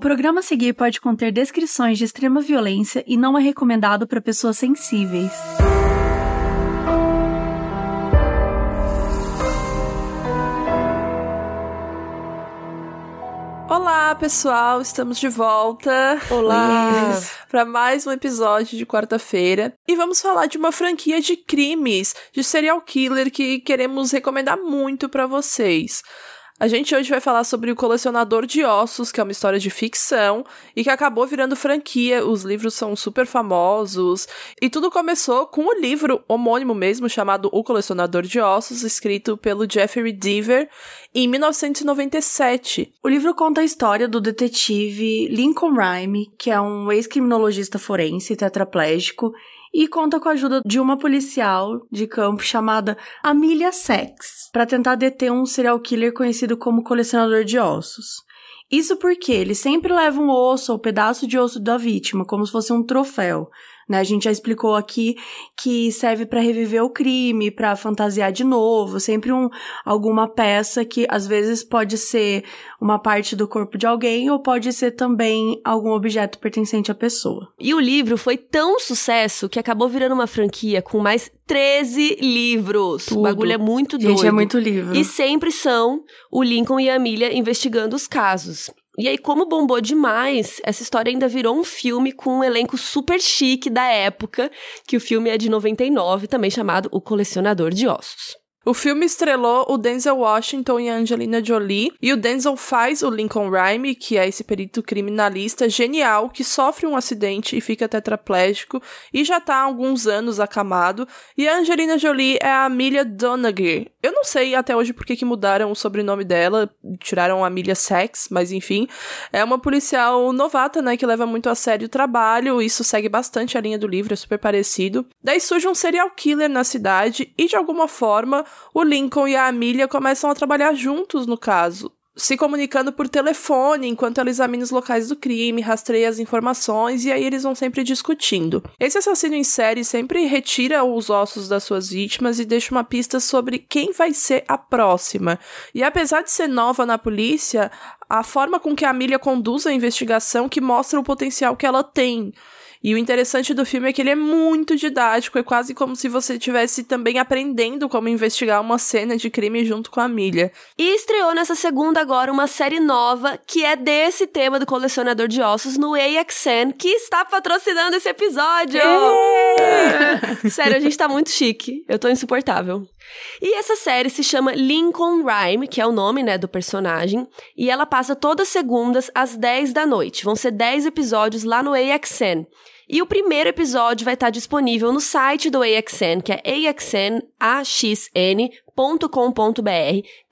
programa a seguir pode conter descrições de extrema violência e não é recomendado para pessoas sensíveis. Olá, pessoal, estamos de volta. Olá! Para mais um episódio de quarta-feira. E vamos falar de uma franquia de crimes, de serial killer que queremos recomendar muito para vocês. A gente hoje vai falar sobre o Colecionador de Ossos, que é uma história de ficção e que acabou virando franquia. Os livros são super famosos. E tudo começou com o livro homônimo mesmo, chamado O Colecionador de Ossos, escrito pelo Jeffrey Deaver em 1997. O livro conta a história do detetive Lincoln Rhyme, que é um ex-criminologista forense tetraplégico e conta com a ajuda de uma policial de campo chamada Amelia Sex para tentar deter um serial killer conhecido como colecionador de ossos. Isso porque ele sempre leva um osso ou pedaço de osso da vítima, como se fosse um troféu, né? A gente já explicou aqui que serve para reviver o crime, para fantasiar de novo, sempre um alguma peça que às vezes pode ser uma parte do corpo de alguém ou pode ser também algum objeto pertencente à pessoa. E o livro foi tão sucesso que acabou virando uma franquia com mais 13 livros. Tudo. O bagulho é muito doido. Gente, é muito livro. E sempre são o Lincoln e a Amelia investigando os casos. E aí, como bombou demais, essa história ainda virou um filme com um elenco super chique da época, que o filme é de 99, também chamado O Colecionador de Ossos. O filme estrelou o Denzel Washington e a Angelina Jolie, e o Denzel faz o Lincoln Rhyme, que é esse perito criminalista genial que sofre um acidente e fica tetraplégico e já tá há alguns anos acamado, e a Angelina Jolie é a Amelia Donaghy. Eu não sei até hoje por que, mudaram o sobrenome dela, tiraram a Amelia Sex, mas enfim, é uma policial novata, né, que leva muito a sério o trabalho, isso segue bastante a linha do livro, é super parecido. Daí surge um serial killer na cidade e de alguma forma o Lincoln e a Amelia começam a trabalhar juntos no caso, se comunicando por telefone enquanto ela examina os locais do crime, rastreia as informações e aí eles vão sempre discutindo. Esse assassino em série sempre retira os ossos das suas vítimas e deixa uma pista sobre quem vai ser a próxima. E apesar de ser nova na polícia, a forma com que a Amelia conduz a investigação que mostra o potencial que ela tem. E o interessante do filme é que ele é muito didático, é quase como se você estivesse também aprendendo como investigar uma cena de crime junto com a Milha. E estreou nessa segunda agora uma série nova que é desse tema do colecionador de ossos no AXN, que está patrocinando esse episódio. Sério, a gente tá muito chique. Eu tô insuportável. E essa série se chama Lincoln Rhyme, que é o nome, né, do personagem, e ela passa todas segundas às 10 da noite. Vão ser 10 episódios lá no AXN. E o primeiro episódio vai estar disponível no site do AXN, que é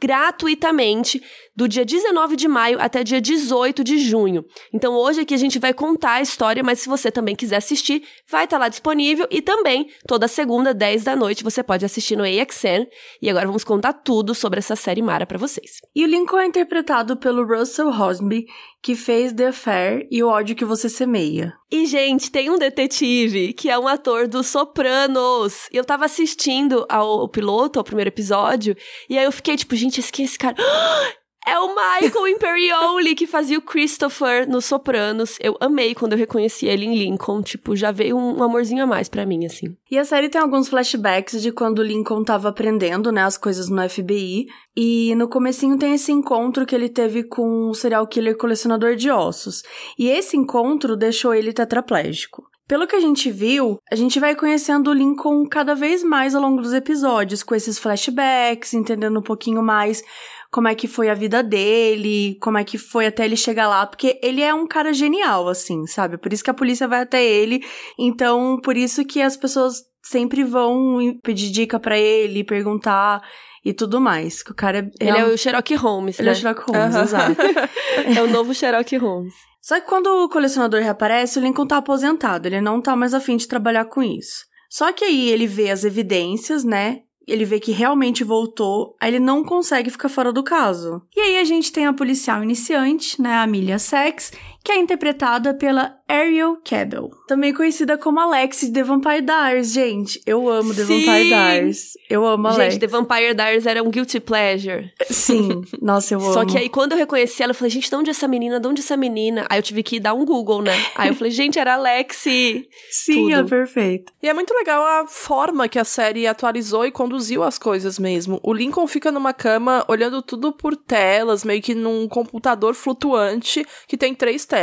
gratuitamente, do dia 19 de maio até dia 18 de junho. Então hoje aqui a gente vai contar a história, mas se você também quiser assistir, vai estar lá disponível e também toda segunda, 10 da noite, você pode assistir no AXN. E agora vamos contar tudo sobre essa série Mara para vocês. E o Lincoln é interpretado pelo Russell Hosby, que fez The Affair e O Ódio que Você Semeia. E, gente, tem um detetive que é um ator dos Sopranos. E eu tava assistindo ao, ao piloto, ao primeiro episódio, e aí eu fiquei tipo, gente, esse, esse cara? É o Michael Imperioli que fazia o Christopher nos Sopranos. Eu amei quando eu reconheci ele em Lincoln. Tipo, já veio um amorzinho a mais para mim, assim. E a série tem alguns flashbacks de quando o Lincoln tava aprendendo, né, as coisas no FBI. E no comecinho tem esse encontro que ele teve com um serial killer colecionador de ossos. E esse encontro deixou ele tetraplégico. Pelo que a gente viu, a gente vai conhecendo o Lincoln cada vez mais ao longo dos episódios, com esses flashbacks, entendendo um pouquinho mais como é que foi a vida dele, como é que foi até ele chegar lá, porque ele é um cara genial, assim, sabe? Por isso que a polícia vai até ele. Então, por isso que as pessoas sempre vão pedir dica para ele, perguntar e tudo mais. Que o cara é. Ele é o Sherlock Holmes, Ele né? é o Sherlock Holmes, exato. é o novo Sherlock Holmes. Só que quando o colecionador reaparece, o Lincoln tá aposentado, ele não tá mais afim de trabalhar com isso. Só que aí ele vê as evidências, né? Ele vê que realmente voltou, aí ele não consegue ficar fora do caso. E aí a gente tem a policial iniciante, né, a Amelia Sex, que é interpretada pela Ariel Cabell, também conhecida como Alex de The Vampire Diaries, gente. Eu amo The Sim! Vampire Diaries. Eu amo Alex. Gente, The Vampire Diaries era um guilty pleasure. Sim, nossa, eu amo. Só que aí, quando eu reconheci ela, eu falei, gente, de onde é essa menina? De onde é essa menina? Aí eu tive que dar um Google, né? Aí eu falei, gente, era Alexi. Sim, tudo. é perfeito. E é muito legal a forma que a série atualizou e conduziu as coisas mesmo. O Lincoln fica numa cama olhando tudo por telas, meio que num computador flutuante que tem três telas.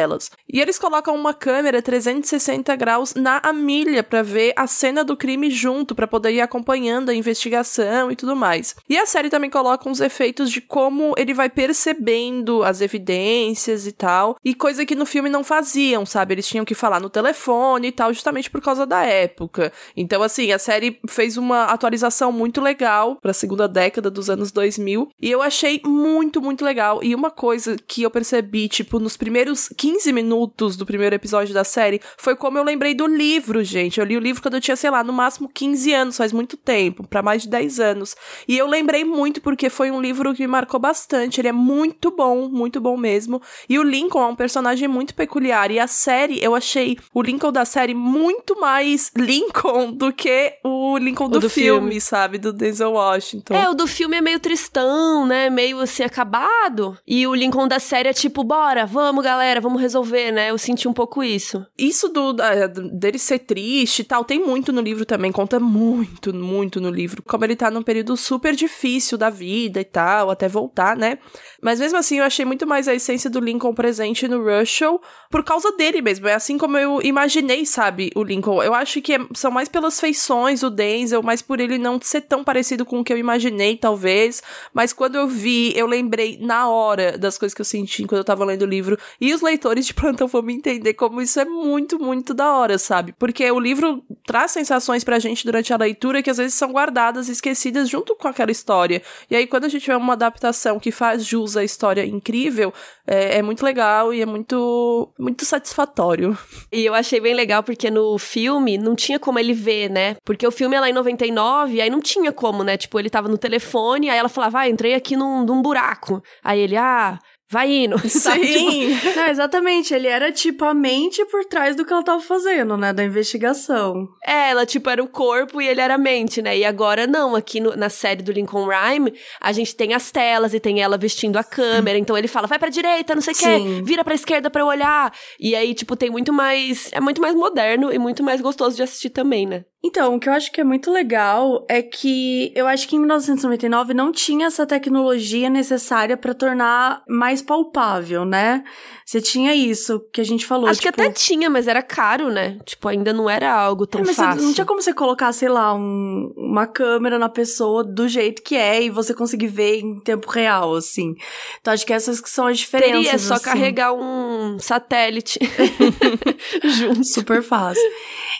E eles colocam uma câmera 360 graus na Amília pra ver a cena do crime junto, pra poder ir acompanhando a investigação e tudo mais. E a série também coloca uns efeitos de como ele vai percebendo as evidências e tal, e coisa que no filme não faziam, sabe? Eles tinham que falar no telefone e tal, justamente por causa da época. Então, assim, a série fez uma atualização muito legal pra segunda década dos anos 2000, e eu achei muito, muito legal. E uma coisa que eu percebi, tipo, nos primeiros 15 minutos do primeiro episódio da série, foi como eu lembrei do livro, gente. Eu li o livro quando eu tinha, sei lá, no máximo 15 anos, faz muito tempo, pra mais de 10 anos. E eu lembrei muito porque foi um livro que me marcou bastante. Ele é muito bom, muito bom mesmo. E o Lincoln é um personagem muito peculiar. E a série, eu achei o Lincoln da série muito mais Lincoln do que o Lincoln do, do filme, filme. sabe? Do Denzel Washington. É, o do filme é meio tristão, né? Meio assim, acabado. E o Lincoln da série é tipo, bora, vamos, galera, vamos resolver, né? Eu senti um pouco isso. Isso do, da- dele ser triste e tal, tem muito no livro também, conta muito, muito no livro. Como ele tá num período super difícil da vida e tal, até voltar, né? Mas mesmo assim, eu achei muito mais a essência do Lincoln presente no Russell por causa dele mesmo. É assim como eu imaginei, sabe, o Lincoln. Eu acho que é- são mais pelas feições, o Denzel, mais por ele não ser tão parecido com o que eu imaginei, talvez. Mas quando eu vi, eu lembrei na hora das coisas que eu senti quando eu tava lendo o livro. E os leitores de plantão vão me entender como isso é muito, muito da hora, sabe? Porque o livro traz sensações pra gente durante a leitura que às vezes são guardadas esquecidas junto com aquela história. E aí, quando a gente vê uma adaptação que faz jus à história incrível, é, é muito legal e é muito, muito satisfatório. E eu achei bem legal porque no filme não tinha como ele ver, né? Porque o filme é lá em 99, aí não tinha como, né? Tipo, ele tava no telefone, aí ela falava, ah, entrei aqui num, num buraco. Aí ele, ah, vai indo. sabe? Tipo, Sim! Não, exatamente, ele era tipo a mente por trás do que ela tava fazendo, né? Da investigação. É, ela, tipo, era o corpo e ele era a mente, né? E agora não, aqui no- na série do Lincoln Rhyme, a gente tem as telas e tem ela vestindo a câmera. Então ele fala, vai pra direita, não sei o quê, vira pra esquerda pra eu olhar. E aí, tipo, tem muito mais. É muito mais moderno e muito mais gostoso de assistir também, né? Então, o que eu acho que é muito legal é que eu acho que em 1999 não tinha essa tecnologia necessária pra tornar mais palpável, né? Você tinha isso que a gente falou. Acho que tipo, até tinha, mas era caro, né? Tipo, ainda não era algo tão É, mas fácil. não tinha como você colocar, sei lá, um- uma câmera na pessoa do jeito que é e você conseguir ver em tempo real, assim. Então acho que essas que são as diferenças. Teria só assim. carregar um satélite junto. Super fácil.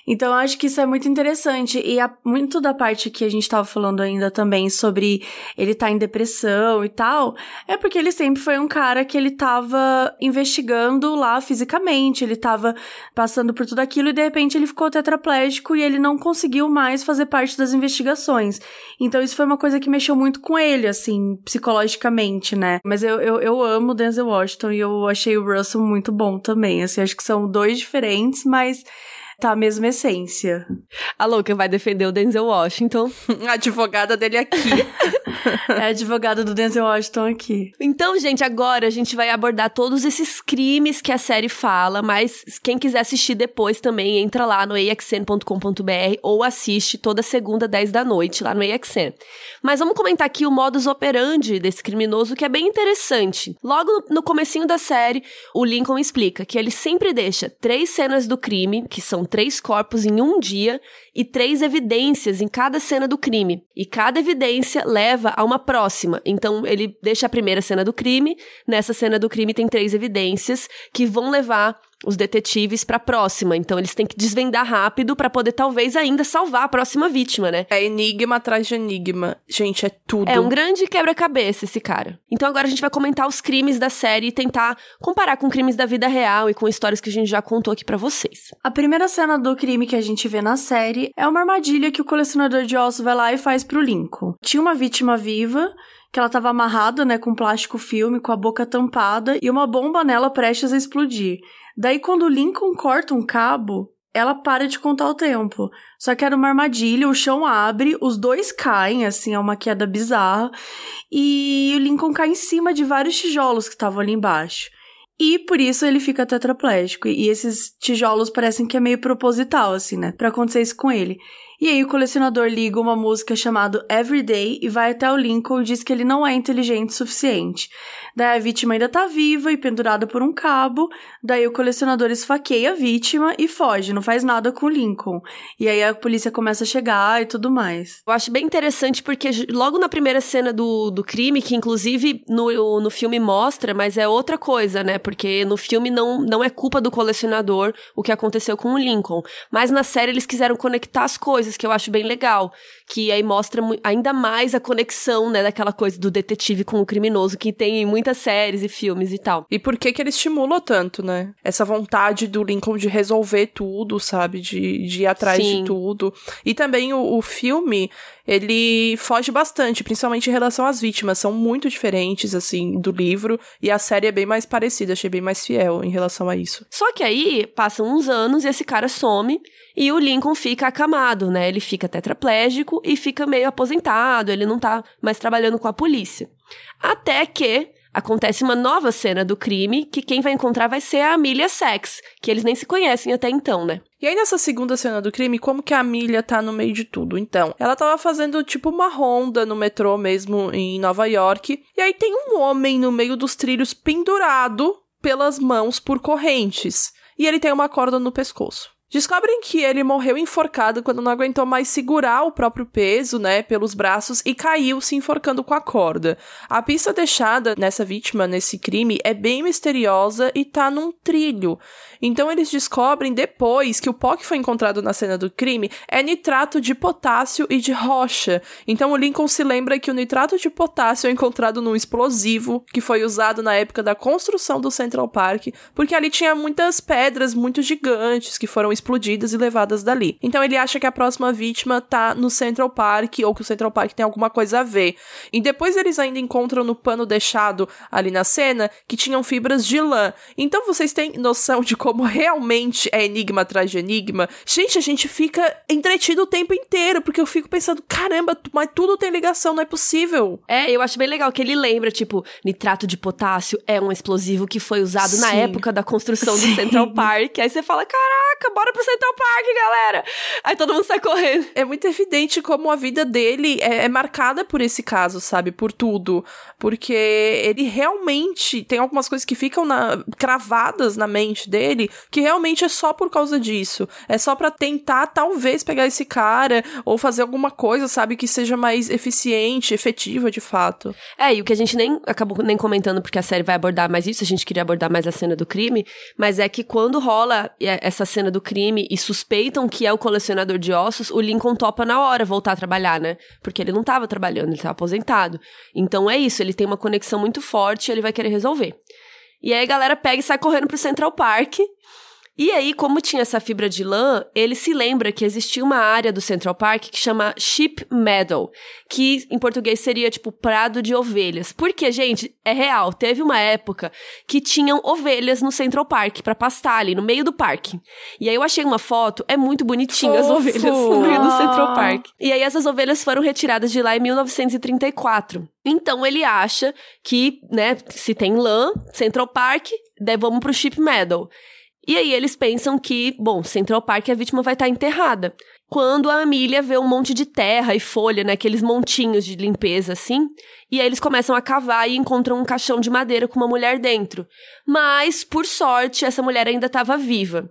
Então, eu acho que isso é muito interessante. E a- muito da parte que a gente tava falando ainda também sobre ele tá em depressão e tal, é porque ele sempre foi um cara que ele tava investigando lá fisicamente, ele tava passando por tudo aquilo e de repente ele ficou tetraplégico e ele não conseguiu mais fazer parte das investigações. Então, isso foi uma coisa que mexeu muito com ele, assim, psicologicamente, né? Mas eu, eu, eu amo Denzel Washington e eu achei o Russell muito bom também. Assim, acho que são dois diferentes, mas tá a mesma essência. A louca vai defender o Denzel Washington. A advogada dele aqui. É a advogada do Denzel Washington aqui. Então, gente, agora a gente vai abordar todos esses crimes que a série fala, mas quem quiser assistir depois também, entra lá no axn.com.br ou assiste toda segunda, 10 da noite, lá no AXN. Mas vamos comentar aqui o modus operandi desse criminoso, que é bem interessante. Logo no, no comecinho da série, o Lincoln explica que ele sempre deixa três cenas do crime, que são três corpos em um dia, e três evidências em cada cena do crime. E cada evidência leva a uma próxima. Então, ele deixa a primeira cena do crime, nessa cena do crime tem três evidências que vão levar os detetives pra próxima. Então, eles têm que desvendar rápido pra poder talvez ainda salvar a próxima vítima, né? É enigma atrás de enigma. Gente, é tudo. É um grande quebra-cabeça esse cara. Então agora a gente vai comentar os crimes da série e tentar comparar com crimes da vida real e com histórias que a gente já contou aqui pra vocês. A primeira cena do crime que a gente vê na série é uma armadilha que o colecionador de ossos vai lá e faz pro Lincoln. Tinha uma vítima viva que ela tava amarrada, né, com plástico filme, com a boca tampada e uma bomba nela prestes a explodir. Daí, quando o Lincoln corta um cabo, ela para de contar o tempo. Só que era uma armadilha, o chão abre, os dois caem, assim, é uma queda bizarra. E o Lincoln cai em cima de vários tijolos que estavam ali embaixo. E por isso ele fica tetraplégico. E esses tijolos parecem que é meio proposital, assim, né? Pra acontecer isso com ele. E aí o colecionador liga uma música chamada Everyday e vai até o Lincoln e diz que ele não é inteligente o suficiente. Daí a vítima ainda tá viva e pendurada por um cabo. Daí o colecionador esfaqueia a vítima e foge, não faz nada com o Lincoln. E aí a polícia começa a chegar e tudo mais. Eu acho bem interessante porque logo na primeira cena do, do crime, que inclusive no, no filme mostra, mas é outra coisa, né? Porque no filme não, não é culpa do colecionador o que aconteceu com o Lincoln. Mas na série eles quiseram conectar as coisas, que eu acho bem legal. Que aí mostra ainda mais a conexão, né, daquela coisa do detetive com o criminoso, que tem em muitas séries e filmes e tal. E por que que ele estimula tanto, né? Essa vontade do Lincoln de resolver tudo, sabe? De, de ir atrás Sim. de tudo. E também o, o filme, ele foge bastante, principalmente em relação às vítimas. São muito diferentes, assim, do livro. E a série é bem mais parecida, achei bem mais fiel em relação a isso. Só que aí, passam uns anos e esse cara some. E o Lincoln fica acamado, né? Ele fica tetraplégico e fica meio aposentado, ele não tá mais trabalhando com a polícia. Até que acontece uma nova cena do crime que quem vai encontrar vai ser a Amelia Sachs, que eles nem se conhecem até então, né? E aí nessa segunda cena do crime, como que a Amelia tá no meio de tudo? Então, ela tava fazendo tipo uma ronda no metrô mesmo em Nova York, e aí tem um homem no meio dos trilhos pendurado pelas mãos por correntes, e ele tem uma corda no pescoço. Descobrem que ele morreu enforcado quando não aguentou mais segurar o próprio peso, né, pelos braços e caiu se enforcando com a corda. A pista deixada nessa vítima, nesse crime, é bem misteriosa e tá num trilho. Então eles descobrem depois que o pó que foi encontrado na cena do crime é nitrato de potássio e de rocha. Então o Lincoln se lembra que o nitrato de potássio é encontrado num explosivo que foi usado na época da construção do Central Park, porque ali tinha muitas pedras muito gigantes que foram e levadas dali. Então ele acha que a próxima vítima tá no Central Park ou que o Central Park tem alguma coisa a ver. E depois eles ainda encontram no pano deixado ali na cena que tinham fibras de lã. Então vocês têm noção de como realmente é enigma atrás de enigma? Gente, a gente fica entretido o tempo inteiro, porque eu fico pensando, caramba, mas tudo tem ligação, não é possível. É, eu acho bem legal que ele lembra, tipo, nitrato de potássio é um explosivo que foi usado Sim. na época da construção Sim. do Central Park. Aí você fala, caraca, bora bora pro Central Park, galera! Aí todo mundo sai correndo. É muito evidente como a vida dele é, é marcada por esse caso, sabe? Por tudo. Porque ele realmente tem algumas coisas que ficam na, cravadas na mente dele que realmente é só por causa disso. É só para tentar, talvez, pegar esse cara ou fazer alguma coisa, sabe? Que seja mais eficiente, efetiva de fato. É, e o que a gente nem acabou nem comentando, porque a série vai abordar mais isso, a gente queria abordar mais a cena do crime, mas é que quando rola essa cena do crime, crime e suspeitam que é o colecionador de ossos, o Lincoln topa na hora voltar a trabalhar, né? Porque ele não estava trabalhando, ele estava aposentado. Então é isso, ele tem uma conexão muito forte e ele vai querer resolver. E aí a galera pega e sai correndo pro Central Park e aí, como tinha essa fibra de lã, ele se lembra que existia uma área do Central Park que chama Sheep Meadow, que em português seria tipo prado de ovelhas. Porque, gente, é real, teve uma época que tinham ovelhas no Central Park para pastar ali no meio do parque. E aí eu achei uma foto, é muito bonitinho as ovelhas no meio do Central Park. E aí essas ovelhas foram retiradas de lá em 1934. Então ele acha que, né, se tem lã, Central Park, daí vamos pro Sheep Meadow. E aí eles pensam que, bom, Central Park a vítima vai estar tá enterrada. Quando a Amília vê um monte de terra e folha, né, aqueles montinhos de limpeza assim, e aí eles começam a cavar e encontram um caixão de madeira com uma mulher dentro. Mas, por sorte, essa mulher ainda estava viva.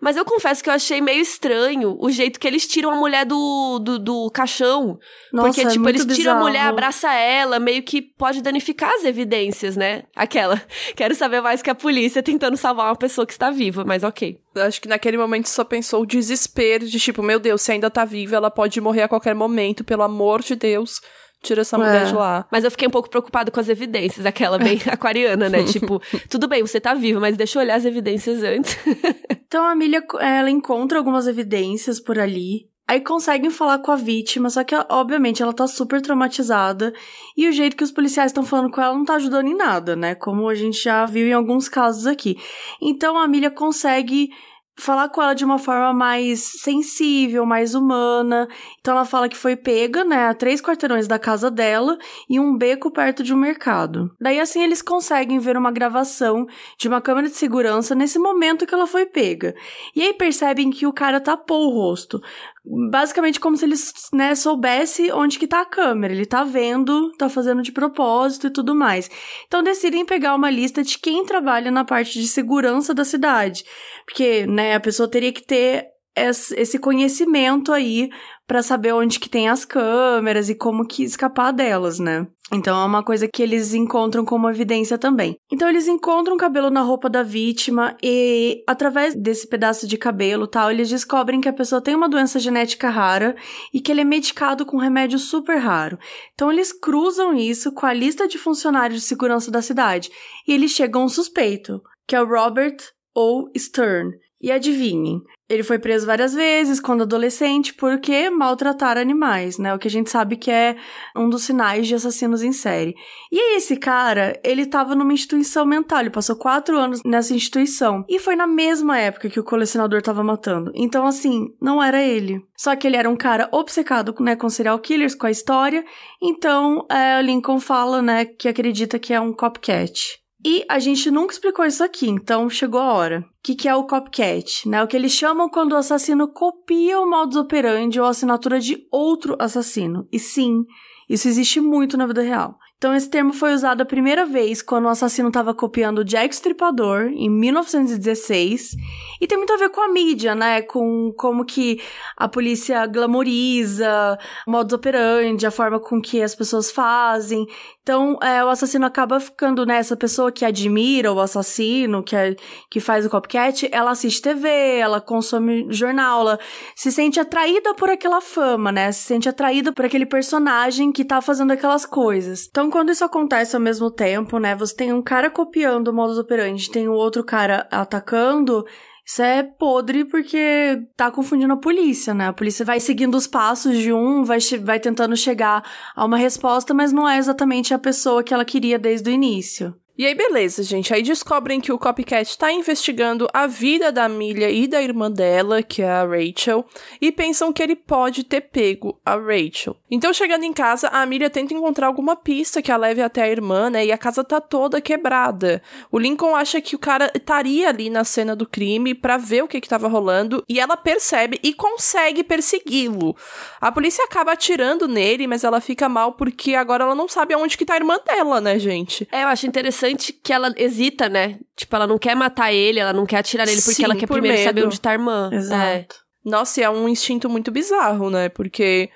Mas eu confesso que eu achei meio estranho o jeito que eles tiram a mulher do, do, do caixão. Nossa, porque, é tipo, eles tiram bizarro. a mulher, abraça ela, meio que pode danificar as evidências, né? Aquela. Quero saber mais que a polícia tentando salvar uma pessoa que está viva, mas ok. Acho que naquele momento só pensou o desespero de tipo, meu Deus, se ainda tá viva, ela pode morrer a qualquer momento, pelo amor de Deus tira essa mulher é. de lá. Mas eu fiquei um pouco preocupado com as evidências, aquela bem aquariana, né? tipo, tudo bem, você tá viva, mas deixa eu olhar as evidências antes. então a Amelia, ela encontra algumas evidências por ali. Aí conseguem falar com a vítima, só que obviamente ela tá super traumatizada e o jeito que os policiais estão falando com ela não tá ajudando em nada, né? Como a gente já viu em alguns casos aqui. Então a Milha consegue falar com ela de uma forma mais sensível, mais humana. Então ela fala que foi pega, né, a três quarteirões da casa dela e um beco perto de um mercado. Daí assim eles conseguem ver uma gravação de uma câmera de segurança nesse momento que ela foi pega. E aí percebem que o cara tapou o rosto basicamente como se ele, né, soubesse onde que tá a câmera. Ele tá vendo, tá fazendo de propósito e tudo mais. Então decidem pegar uma lista de quem trabalha na parte de segurança da cidade. Porque, né, a pessoa teria que ter esse conhecimento aí para saber onde que tem as câmeras e como que escapar delas, né? Então é uma coisa que eles encontram como evidência também. Então eles encontram cabelo na roupa da vítima e através desse pedaço de cabelo, tal, eles descobrem que a pessoa tem uma doença genética rara e que ele é medicado com um remédio super raro. Então eles cruzam isso com a lista de funcionários de segurança da cidade e eles chegam a um suspeito, que é o Robert O. Stern. E adivinhem, ele foi preso várias vezes quando adolescente porque maltratar animais, né? O que a gente sabe que é um dos sinais de assassinos em série. E aí, esse cara, ele tava numa instituição mental, ele passou quatro anos nessa instituição. E foi na mesma época que o colecionador tava matando. Então, assim, não era ele. Só que ele era um cara obcecado, né, com serial killers, com a história. Então, é, Lincoln fala, né, que acredita que é um copycat. E a gente nunca explicou isso aqui, então chegou a hora. O que, que é o copycat? Né? O que eles chamam quando o assassino copia o modus operandi ou a assinatura de outro assassino. E sim, isso existe muito na vida real. Então, esse termo foi usado a primeira vez quando o assassino estava copiando Jack Stripador, em 1916. E tem muito a ver com a mídia, né? Com como que a polícia glamoriza o modus operandi, a forma com que as pessoas fazem. Então, é, o assassino acaba ficando, né? Essa pessoa que admira o assassino, que, é, que faz o copycat, ela assiste TV, ela consome jornal, ela se sente atraída por aquela fama, né? Se sente atraída por aquele personagem que tá fazendo aquelas coisas. Então, quando isso acontece ao mesmo tempo, né? Você tem um cara copiando o modus operandi, tem o outro cara atacando. Isso é podre porque tá confundindo a polícia, né? A polícia vai seguindo os passos de um, vai, vai tentando chegar a uma resposta, mas não é exatamente a pessoa que ela queria desde o início. E aí, beleza, gente. Aí descobrem que o Copycat tá investigando a vida da Milha e da irmã dela, que é a Rachel, e pensam que ele pode ter pego a Rachel. Então, chegando em casa, a Milha tenta encontrar alguma pista que a leve até a irmã, né? E a casa tá toda quebrada. O Lincoln acha que o cara estaria ali na cena do crime para ver o que que tava rolando, e ela percebe e consegue persegui-lo. A polícia acaba atirando nele, mas ela fica mal porque agora ela não sabe aonde que tá a irmã dela, né, gente? É, eu acho interessante que ela hesita, né? Tipo, ela não quer matar ele, ela não quer atirar nele porque Sim, ela quer por primeiro medo. saber onde tá a irmã. Exato. É. Nossa, e é um instinto muito bizarro, né? Porque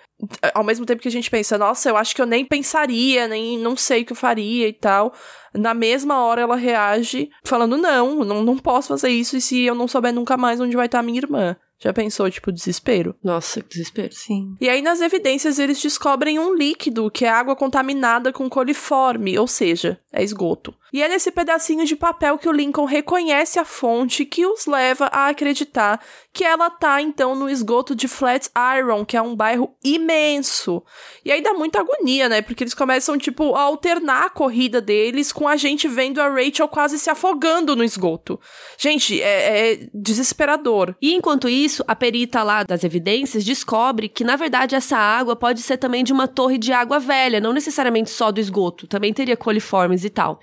ao mesmo tempo que a gente pensa, nossa, eu acho que eu nem pensaria, nem não sei o que eu faria e tal. Na mesma hora ela reage falando: não, não, não posso fazer isso, e se eu não souber nunca mais onde vai estar minha irmã. Já pensou, tipo, desespero? Nossa, que desespero. Sim. E aí, nas evidências, eles descobrem um líquido, que é água contaminada com coliforme, ou seja, é esgoto. E é nesse pedacinho de papel que o Lincoln reconhece a fonte que os leva a acreditar que ela tá então no esgoto de Flatiron, que é um bairro imenso. E aí dá muita agonia, né? Porque eles começam tipo a alternar a corrida deles com a gente vendo a Rachel quase se afogando no esgoto. Gente, é, é desesperador. E enquanto isso, a perita lá das evidências descobre que na verdade essa água pode ser também de uma torre de água velha, não necessariamente só do esgoto, também teria coliformes e tal.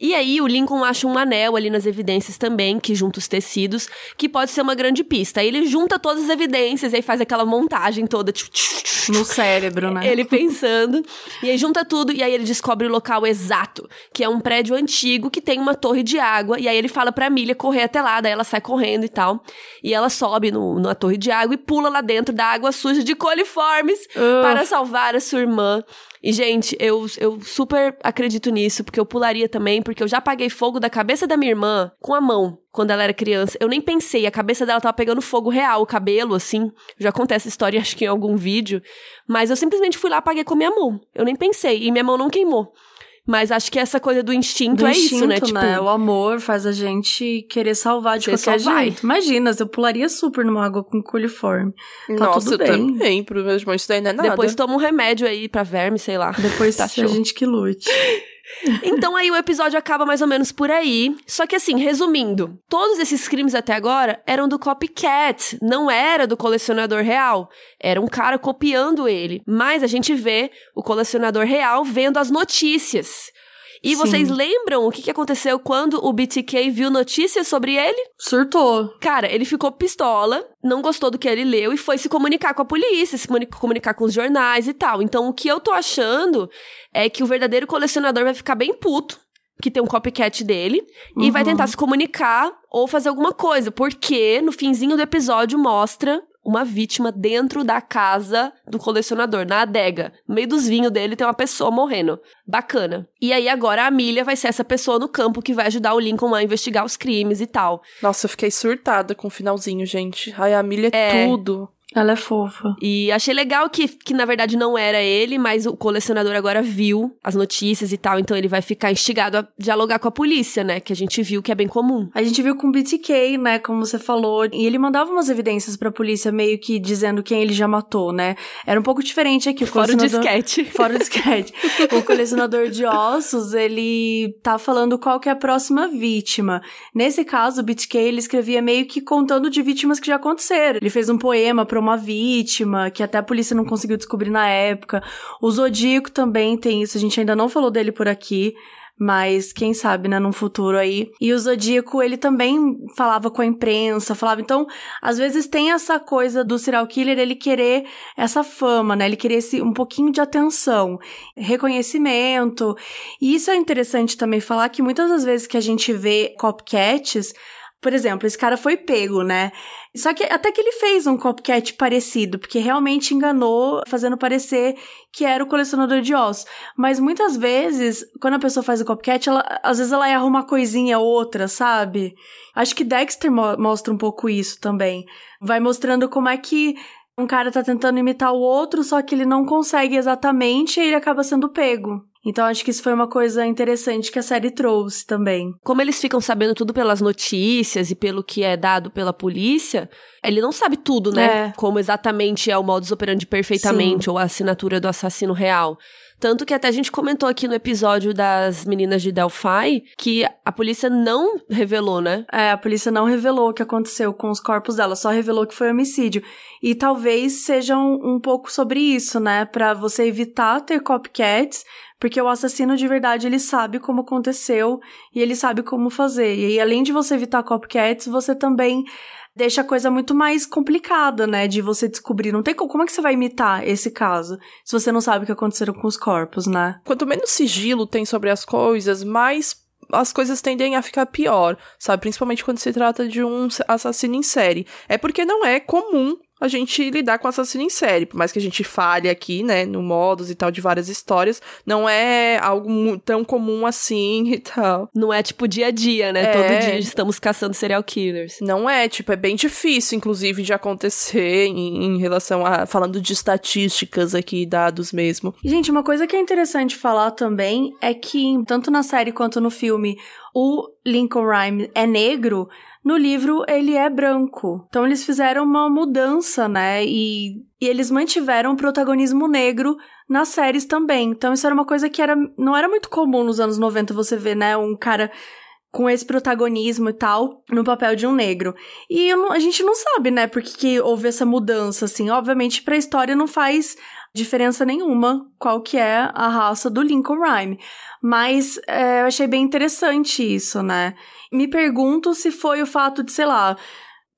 E aí o Lincoln acha um anel ali nas evidências também, que junta os tecidos, que pode ser uma grande pista. Aí ele junta todas as evidências e aí faz aquela montagem toda. Tipo, no cérebro, né? Ele pensando. E aí junta tudo e aí ele descobre o local exato, que é um prédio antigo que tem uma torre de água. E aí ele fala pra Milha correr até lá, daí ela sai correndo e tal. E ela sobe no, na torre de água e pula lá dentro da água suja de coliformes uh. para salvar a sua irmã. E, gente, eu, eu super acredito nisso, porque eu pularia também, porque eu já apaguei fogo da cabeça da minha irmã com a mão quando ela era criança. Eu nem pensei, a cabeça dela tava pegando fogo real, o cabelo, assim. já contei essa história, acho que em algum vídeo. Mas eu simplesmente fui lá apaguei com a minha mão. Eu nem pensei, e minha mão não queimou. Mas acho que essa coisa do instinto Do é instinto, isso, né? Tipo, O amor faz a gente querer salvar de Você qualquer só vai. jeito. Imagina, eu pularia super numa água com coliforme. Tá Nossa, tudo eu bem. também. Pro meu irmão, isso daí não é nada. depois toma um remédio aí pra verme, sei lá. Depois Tá a gente que lute. Então aí o episódio acaba mais ou menos por aí. Só que assim, resumindo, todos esses crimes até agora eram do copycat, não era do colecionador real. Era um cara copiando ele. Mas a gente vê o colecionador real vendo as notícias. E Sim. vocês lembram o que que aconteceu quando o BTK viu notícias sobre ele? Surtou. Cara, ele ficou pistola, não gostou do que ele leu e foi se comunicar com a polícia, se comuni- comunicar com os jornais e tal. Então, o que eu tô achando é que o verdadeiro colecionador vai ficar bem puto, que tem um copycat dele, e vai Uhum. tentar se comunicar ou fazer alguma coisa, porque no finzinho do episódio mostra uma vítima dentro da casa do colecionador, na adega. No meio dos vinhos dele tem uma pessoa morrendo. Bacana. E aí agora a Amelia vai ser essa pessoa no campo que vai ajudar o Lincoln a investigar os crimes e tal. Nossa, eu fiquei surtada com o finalzinho, gente. Ai, a Milha é É. tudo. Ela é fofa. E achei legal que, que, na verdade, não era ele, mas o colecionador agora viu as notícias e tal, então ele vai ficar instigado a dialogar com a polícia, né? Que a gente viu que é bem comum. A gente viu com o BTK, né, como você falou, e ele mandava umas evidências pra polícia meio que dizendo quem ele já matou, né? Era um pouco diferente aqui. O Fora o disquete. Fora o disquete. o colecionador de ossos, ele tá falando qual que é a próxima vítima. Nesse caso, o BTK, ele escrevia meio que contando de vítimas que já aconteceram. Ele fez um poema pra uma vítima, que até a polícia não conseguiu descobrir na época. O Zodíaco também tem isso, a gente ainda não falou dele por aqui. Mas quem sabe, né, num futuro aí. E o Zodíaco, ele também falava com a imprensa, falava. Então, às vezes tem essa coisa do serial killer, ele querer essa fama, né? Ele querer esse, um pouquinho de atenção, reconhecimento. E isso é interessante também falar que muitas das vezes que a gente vê copycats, por exemplo, esse cara foi pego, né? Só que até que ele fez um copycat parecido, porque realmente enganou, fazendo parecer que era o colecionador de ossos. Mas muitas vezes, quando a pessoa faz o copycat, ela, às vezes ela erra uma coisinha ou outra, sabe? Acho que Dexter mo- mostra um pouco isso também. Vai mostrando como é que um cara tá tentando imitar o outro, só que ele não consegue exatamente e ele acaba sendo pego. Então acho que isso foi uma coisa interessante que a série trouxe também. Como eles ficam sabendo tudo pelas notícias e pelo que é dado pela polícia, ele não sabe tudo, né? É. Como exatamente é o modus operandi perfeitamente, ou a assinatura do assassino real. Tanto que até a gente comentou aqui no episódio das meninas de Delphi que a polícia não revelou, né? É, a polícia não revelou o que aconteceu com os corpos dela, só revelou que foi homicídio. E talvez seja um, um pouco sobre isso, né? Pra você evitar ter copycats, porque o assassino de verdade ele sabe como aconteceu e ele sabe como fazer. E aí, além de você evitar copycats, você também deixa a coisa muito mais complicada, né? De você descobrir. Não tem como, como é que você vai imitar esse caso se você não sabe o que aconteceram com os corpos, né? Quanto menos sigilo tem sobre as coisas, mais as coisas tendem a ficar pior, sabe? Principalmente quando se trata de um assassino em série. É porque não é comum a gente lidar com assassino em série. Por mais que a gente fale aqui, né, no modus e tal de várias histórias, não é algo tão comum assim e tal. Não é tipo dia a dia, né? É. Todo dia estamos caçando serial killers. Não é, tipo, é bem difícil, inclusive, de acontecer em, em relação a. falando de estatísticas aqui, dados mesmo. Gente, uma coisa que é interessante falar também é que, tanto na série quanto no filme, o Lincoln Rhyme é negro, no livro ele é branco. Então eles fizeram uma mudança, né? E, e eles mantiveram o protagonismo negro nas séries também. Então isso era uma coisa que era, não era muito comum nos anos 90 você ver, né? Um cara com esse protagonismo e tal, no papel de um negro. E a gente não sabe, né, por que, que houve essa mudança, assim. Obviamente, pra história não faz diferença nenhuma qual que é a raça do Lincoln Rhyme. Mas é, eu achei bem interessante isso, né? Me pergunto se foi o fato de, sei lá,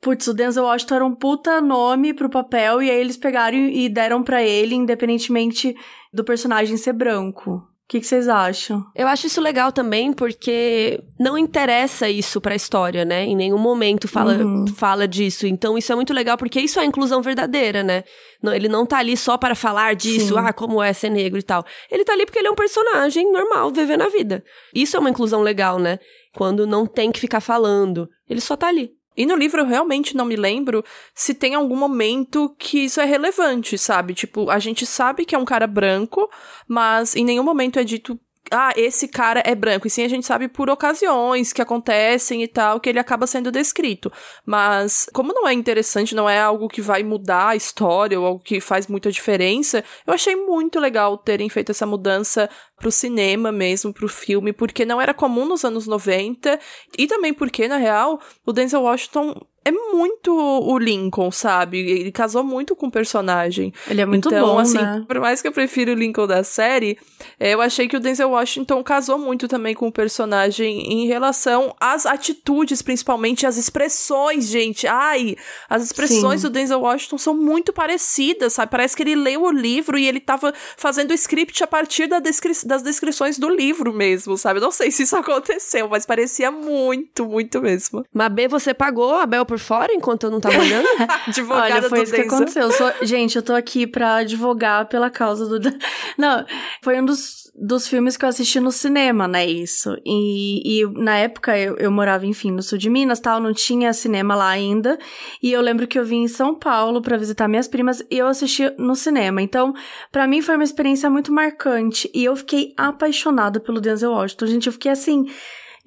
putz, o Denzel Washington era um puta nome pro papel e aí eles pegaram e deram pra ele, independentemente do personagem ser branco. O que, que vocês acham? Eu acho isso legal também porque não interessa isso pra história, né? Em nenhum momento fala, Uhum. fala disso. Então isso é muito legal porque isso é inclusão verdadeira, né? Não, ele não tá ali só para falar disso, Sim. ah, como é ser negro e tal. Ele tá ali porque ele é um personagem normal, vivendo a vida. Isso é uma inclusão legal, né? Quando não tem que ficar falando. Ele só tá ali. E no livro eu realmente não me lembro se tem algum momento que isso é relevante, sabe? Tipo, a gente sabe que é um cara branco, mas em nenhum momento é dito ah, esse cara é branco. E sim, a gente sabe por ocasiões que acontecem e tal, que ele acaba sendo descrito. Mas, como não é interessante, não é algo que vai mudar a história ou algo que faz muita diferença, eu achei muito legal terem feito essa mudança pro cinema mesmo, pro filme, porque não era comum nos anos 90, e também porque, na real, o Denzel Washington é muito o Lincoln, sabe? Ele casou muito com o personagem. Ele é muito então, bom, assim, né? por mais que eu prefira o Lincoln da série, é, eu achei que o Denzel Washington casou muito também com o personagem em relação às atitudes, principalmente as expressões, gente. Ai, as expressões Sim. do Denzel Washington são muito parecidas, sabe? Parece que ele leu o livro e ele tava fazendo o script a partir da descri das descrições do livro mesmo, sabe? Eu não sei se isso aconteceu, mas parecia muito, muito mesmo. Mabê, você pagou a Bel por fora enquanto eu não tava olhando? Advogada Olha, foi do isso que Denzel. aconteceu. Eu sou- gente, eu tô aqui pra advogar pela causa do. Não, foi um dos, dos filmes que eu assisti no cinema, né? Isso. E, e na época eu, eu morava, enfim, no sul de Minas tal, não tinha cinema lá ainda. E eu lembro que eu vim em São Paulo pra visitar minhas primas e eu assisti no cinema. Então, pra mim foi uma experiência muito marcante. E eu fiquei apaixonada pelo Denzel Washington. Gente, eu fiquei assim.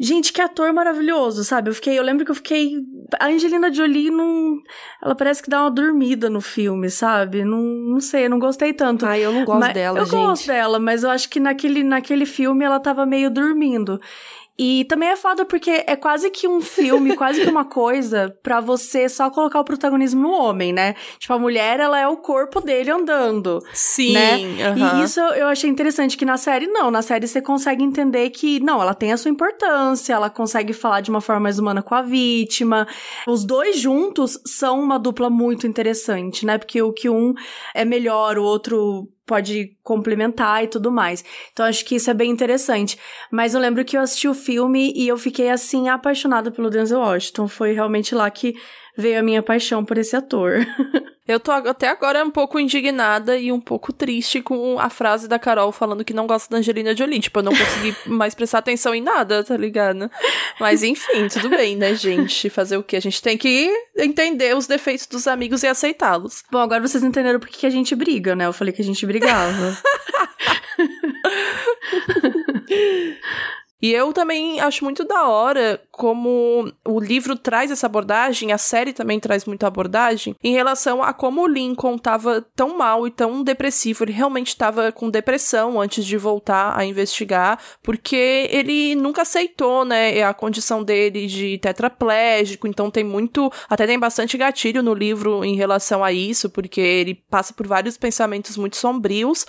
Gente, que ator maravilhoso, sabe? Eu fiquei, eu lembro que eu fiquei. A Angelina Jolie não. Ela parece que dá uma dormida no filme, sabe? Não, não sei, eu não gostei tanto. Ai, eu não gosto Mas- dela, eu gente. gosto dela, mas eu acho que naquele, naquele filme ela tava meio dormindo. E também é foda porque é quase que um filme, quase que uma coisa pra você só colocar o protagonismo no homem, né? Tipo, a mulher, ela é o corpo dele andando. Sim, né? aham. E isso eu achei interessante que na série não, na série você consegue entender que não, ela tem a sua importância, ela consegue falar de uma forma mais humana com a vítima. Os dois juntos são uma dupla muito interessante, né? Porque o que um é melhor, o outro pode complementar e tudo mais. Então acho que isso é bem interessante. Mas eu lembro que eu assisti o filme e eu fiquei assim apaixonada pelo Denzel Washington. Foi realmente lá que veio a minha paixão por esse ator. Eu tô até agora um pouco indignada e um pouco triste com a frase da Carol falando que não gosta da Angelina Jolie. Tipo, eu não consegui mais prestar atenção em nada, tá ligado? Mas enfim, tudo bem, né, gente? Fazer o quê? A gente tem que entender os defeitos dos amigos e aceitá-los. Bom, agora vocês entenderam por que que a gente briga, né? Eu falei que a gente brigava. E eu também acho muito da hora como o livro traz essa abordagem, a série também traz muita abordagem, em relação a como o Lincoln tava tão mal e tão depressivo. Ele realmente tava com depressão antes de voltar a investigar, porque ele nunca aceitou, né, a condição dele de tetraplégico, então tem muito, até tem bastante gatilho no livro em relação a isso, porque ele passa por vários pensamentos muito sombrios,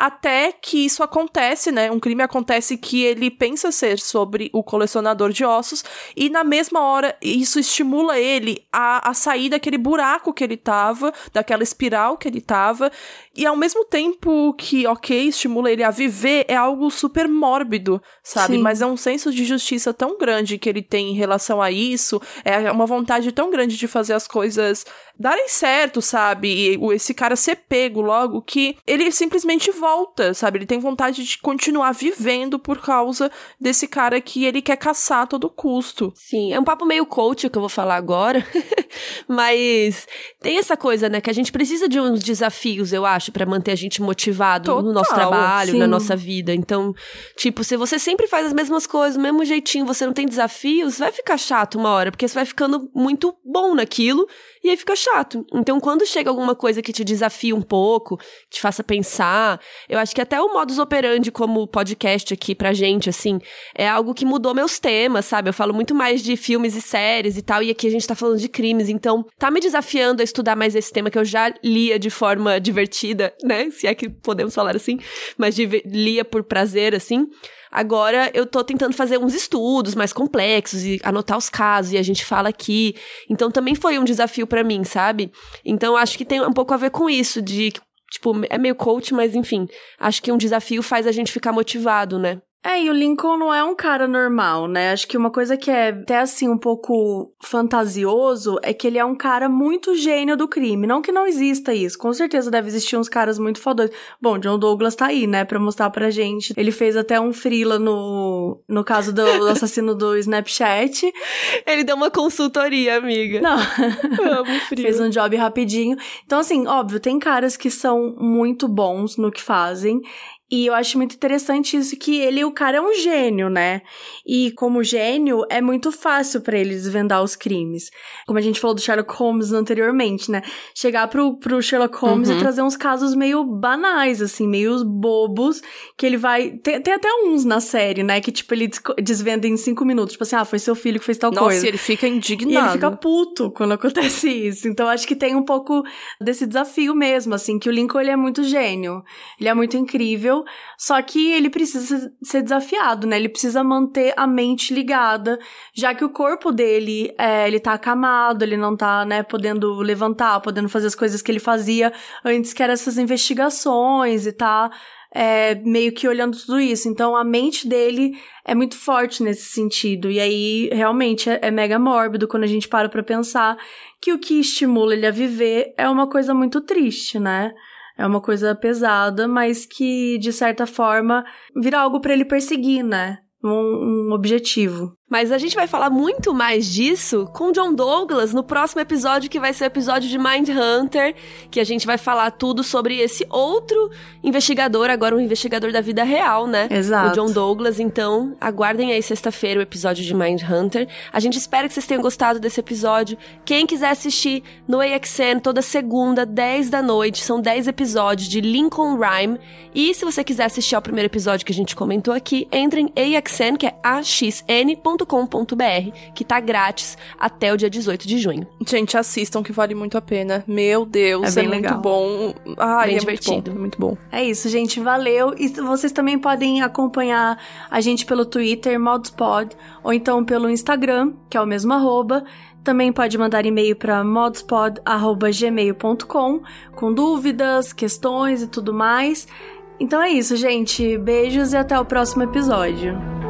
até que isso acontece, né? Um crime acontece que ele pensa ser sobre o colecionador de ossos, e na mesma hora isso estimula ele a, a sair daquele buraco que ele tava, daquela espiral que ele tava, e ao mesmo tempo que, ok, estimula ele a viver, é algo super mórbido, sabe? Sim. Mas é um senso de justiça tão grande que ele tem em relação a isso, é uma vontade tão grande de fazer as coisas darem certo, sabe? E o- esse cara ser pego logo que ele simplesmente volta, sabe? Ele tem vontade de continuar vivendo por causa desse cara que ele quer caçar a todo custo. Sim, é um papo meio coach que eu vou falar agora, mas tem essa coisa, né, que a gente precisa de uns desafios, eu acho, pra manter a gente motivado no nosso Total, trabalho, sim. na nossa vida. Então, tipo, se você sempre faz as mesmas coisas, do mesmo jeitinho, você não tem desafios, vai ficar chato uma hora, porque você vai ficando muito bom naquilo e aí fica chato. Então, quando chega alguma coisa que te desafia um pouco, te faça pensar, eu acho que até o modus operandi como podcast aqui pra gente, assim, é algo que mudou meus temas, sabe? Eu falo muito mais de filmes e séries e tal, e aqui a gente tá falando de crimes, então tá me desafiando a estudar mais esse tema que eu já lia de forma divertida, né? Se é que podemos falar assim, mas lia por prazer, assim. Agora eu tô tentando fazer uns estudos mais complexos e anotar os casos e a gente fala aqui. Então também foi um desafio pra mim, sabe? Então acho que tem um pouco a ver com isso de tipo, é meio coach, mas enfim, acho que um desafio faz a gente ficar motivado, né? É, e o Lincoln não é um cara normal, né? Acho que uma coisa que é até assim um pouco fantasioso é que ele é um cara muito gênio do crime. Não que não exista isso, com certeza deve existir uns caras muito fodões. Bom, John Douglas tá aí, né, pra mostrar pra gente. Ele fez até um frila no, no caso do, do assassino do Snapchat. Ele deu uma consultoria, amiga. Não, Amo frio. fez um job rapidinho. Então, assim, óbvio, tem caras que são muito bons no que fazem. E eu acho muito interessante isso que ele, o cara é um gênio, né? E como gênio, é muito fácil para ele desvendar os crimes. Como a gente falou do Sherlock Holmes anteriormente, né? Chegar pro, pro Sherlock Holmes uhum. e trazer uns casos meio banais, assim, meio bobos, que ele vai... Tem, tem, até uns na série, né? Que, tipo, ele desvenda em cinco minutos. Tipo assim, ah, foi seu filho que fez tal Nossa, coisa. Nossa, ele fica indignado. E ele fica puto quando acontece isso. Então, acho que tem um pouco desse desafio mesmo, assim, que o Lincoln, ele é muito gênio. Ele é muito incrível só que ele precisa ser desafiado, né? Ele precisa manter a mente ligada, já que o corpo dele, é, ele tá acamado, ele não tá, né, podendo levantar, podendo fazer as coisas que ele fazia antes, que eram essas investigações e tá é, meio que olhando tudo isso. Então a mente dele é muito forte nesse sentido. E aí realmente é, é mega mórbido quando a gente para pra pensar que o que estimula ele a viver é uma coisa muito triste, né? É uma coisa pesada, mas que, de certa forma, vira algo para ele perseguir, né? Um, um objetivo. Mas a gente vai falar muito mais disso com John Douglas no próximo episódio, que vai ser o episódio de Mind Hunter, que a gente vai falar tudo sobre esse outro investigador, agora um investigador da vida real, né? Exato. O John Douglas. Então, aguardem aí sexta-feira o episódio de Mind Hunter. A gente espera que vocês tenham gostado desse episódio. Quem quiser assistir no AXN toda segunda, 10 da noite, são 10 episódios de Lincoln Rhyme. E se você quiser assistir ao primeiro episódio que a gente comentou aqui, entre em AXN, que é axn.com com.br que tá grátis até o dia 18 de junho. Gente, assistam que vale muito a pena. Meu Deus, é, bem é legal. muito bom. Ai, bem é divertido. Muito bom, é muito bom. É isso, gente, valeu. E vocês também podem acompanhar a gente pelo Twitter, Modspod, ou então pelo Instagram, que é o mesmo arroba. Também pode mandar e-mail para modspod@gmail.com com dúvidas, questões e tudo mais. Então é isso, gente. Beijos e até o próximo episódio.